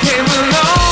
came along